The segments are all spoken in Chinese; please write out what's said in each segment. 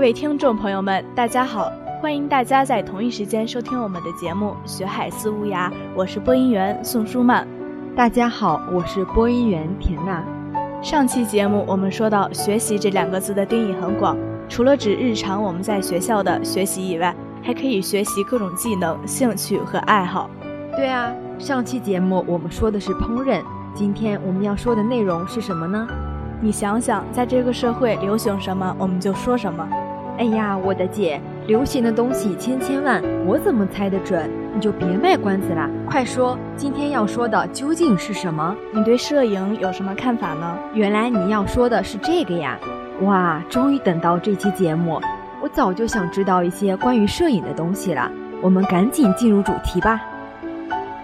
各位听众朋友们，大家好！欢迎大家在同一时间收听我们的节目《学海思无涯》，我是播音员宋舒曼。大家好，我是播音员田娜。上期节目我们说到，学习这两个字的定义很广，除了指日常我们在学校的学习以外，还可以学习各种技能、兴趣和爱好。对啊，上期节目我们说的是烹饪，今天我们要说的内容是什么呢？你想想，在这个社会流行什么，我们就说什么。哎呀，我的姐，流行的东西千千万，我怎么猜得准？你就别卖关子啦，快说，今天要说的究竟是什么？你对摄影有什么看法呢？原来你要说的是这个呀！哇，终于等到这期节目，我早就想知道一些关于摄影的东西了。我们赶紧进入主题吧。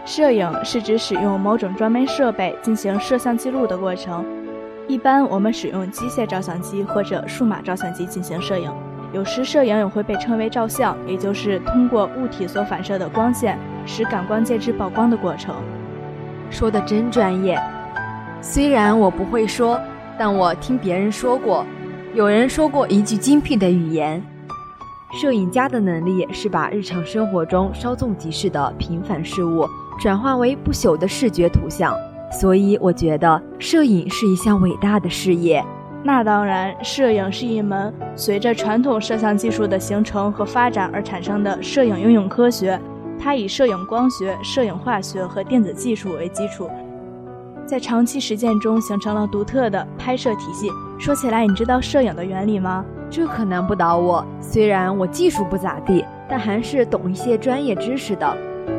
摄影是指使用某种专门设备进行摄像记录的过程。一般我们使用机械照相机或者数码照相机进行摄影，有时摄影也会被称为照相，也就是通过物体所反射的光线使感光介质曝光的过程。说的真专业，虽然我不会说，但我听别人说过，有人说过一句精辟的语言：摄影家的能力是把日常生活中稍纵即逝的平凡事物转化为不朽的视觉图像。所以我觉得摄影是一项伟大的事业。那当然，摄影是一门随着传统摄像技术的形成和发展而产生的摄影应用科学。它以摄影光学、摄影化学和电子技术为基础，在长期实践中形成了独特的拍摄体系。说起来，你知道摄影的原理吗？这可难不倒我。虽然我技术不咋地，但还是懂一些专业知识的。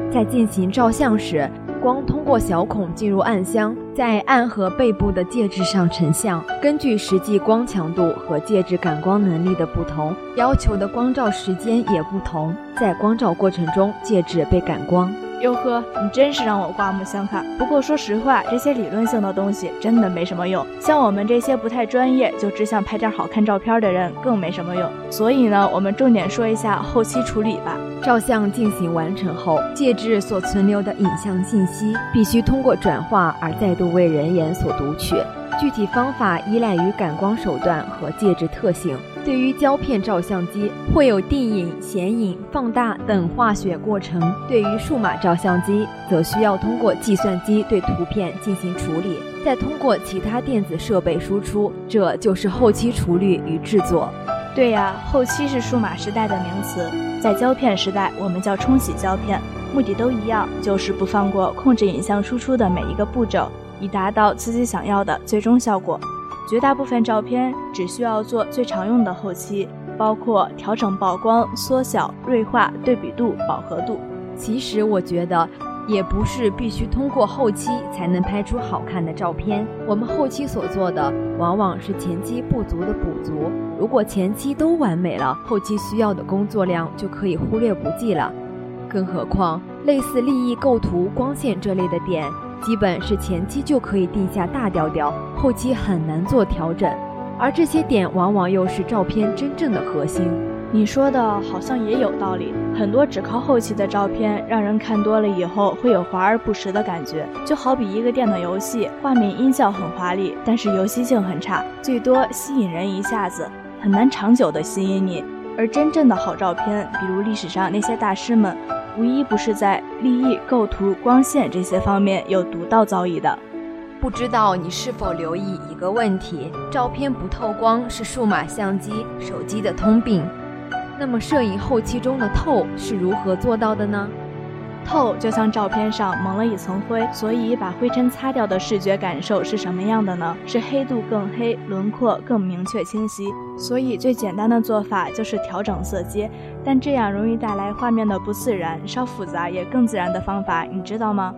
在进行照相时。光通过小孔进入暗箱，在暗盒背部的介质上成像。根据实际光强度和介质感光能力的不同，要求的光照时间也不同。在光照过程中，介质被感光。哟呵，你真是让我刮目相看。不过说实话，这些理论性的东西真的没什么用。像我们这些不太专业，就只想拍点好看照片的人，更没什么用。所以呢，我们重点说一下后期处理吧。照相进行完成后，介质所存留的影像信息必须通过转化而再度为人眼所读取。具体方法依赖于感光手段和介质特性。对于胶片照相机，会有定影、显影、放大等化学过程；对于数码照相机，则需要通过计算机对图片进行处理，再通过其他电子设备输出。这就是后期处理与制作。对呀，后期是数码时代的名词，在胶片时代，我们叫冲洗胶片，目的都一样，就是不放过控制影像输出的每一个步骤。以达到自己想要的最终效果。绝大部分照片只需要做最常用的后期，包括调整曝光、缩小、锐化、对比度、饱和度。其实我觉得，也不是必须通过后期才能拍出好看的照片。我们后期所做的，往往是前期不足的补足。如果前期都完美了，后期需要的工作量就可以忽略不计了。更何况，类似立意构图、光线这类的点。基本是前期就可以定下大调调，后期很难做调整，而这些点往往又是照片真正的核心。你说的好像也有道理，很多只靠后期的照片，让人看多了以后会有华而不实的感觉。就好比一个电脑游戏，画面音效很华丽，但是游戏性很差，最多吸引人一下子，很难长久的吸引你。而真正的好照片，比如历史上那些大师们。无一不是在立意、构图、光线这些方面有独到造诣的。不知道你是否留意一个问题：照片不透光是数码相机、手机的通病。那么，摄影后期中的透是如何做到的呢？透就像照片上蒙了一层灰，所以把灰尘擦掉的视觉感受是什么样的呢？是黑度更黑，轮廓更明确清晰。所以最简单的做法就是调整色阶，但这样容易带来画面的不自然。稍复杂也更自然的方法，你知道吗？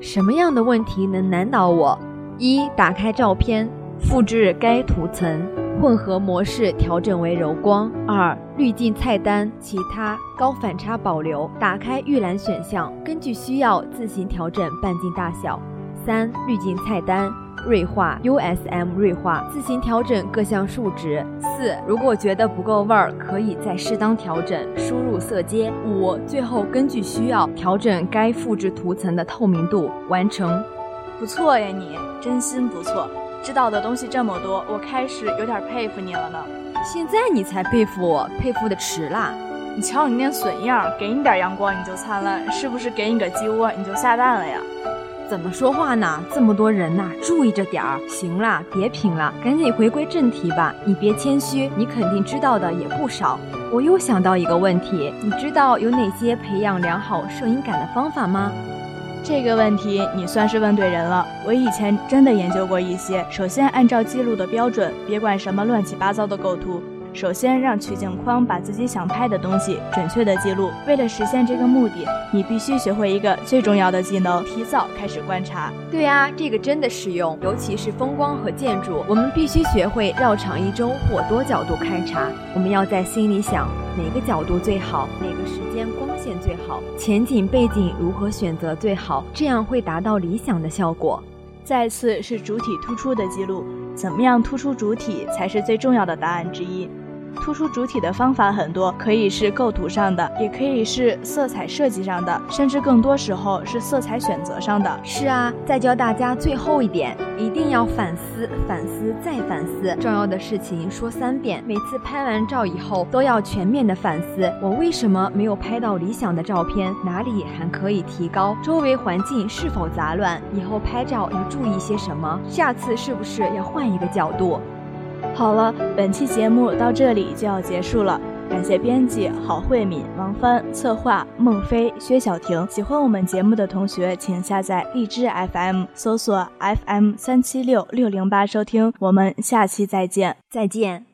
什么样的问题能难倒我？一打开照片，复制该图层。混合模式调整为柔光。二、滤镜菜单，其他高反差保留。打开预览选项，根据需要自行调整半径大小。三、滤镜菜单，锐化 USM 锐化，自行调整各项数值。四、如果觉得不够味儿，可以再适当调整，输入色阶。五、最后根据需要调整该复制图层的透明度。完成。不错呀，你真心不错。知道的东西这么多，我开始有点佩服你了呢。现在你才佩服我，佩服的迟啦。你瞧你那损样，给你点阳光你就灿烂，是不是给你个鸡窝你就下蛋了呀？怎么说话呢？这么多人呐，注意着点儿。行啦，别贫了，赶紧回归正题吧。你别谦虚，你肯定知道的也不少。我又想到一个问题，你知道有哪些培养良好摄影感的方法吗？这个问题你算是问对人了。我以前真的研究过一些。首先，按照记录的标准，别管什么乱七八糟的构图。首先，让取景框把自己想拍的东西准确的记录。为了实现这个目的，你必须学会一个最重要的技能：提早开始观察。对啊，这个真的实用，尤其是风光和建筑，我们必须学会绕场一周或多角度勘察。我们要在心里想哪个角度最好，哪个时间光线最好，前景背景如何选择最好，这样会达到理想的效果。再次是主体突出的记录，怎么样突出主体才是最重要的答案之一。突出主体的方法很多，可以是构图上的，也可以是色彩设计上的，甚至更多时候是色彩选择上的。是啊，再教大家最后一点，一定要反思、反思再反思。重要的事情说三遍，每次拍完照以后都要全面的反思：我为什么没有拍到理想的照片？哪里还可以提高？周围环境是否杂乱？以后拍照要注意些什么？下次是不是要换一个角度？好了，本期节目到这里就要结束了。感谢编辑郝慧敏、王帆，策划孟非、薛晓婷。喜欢我们节目的同学，请下载荔枝 FM，搜索 FM 三七六六零八收听。我们下期再见，再见。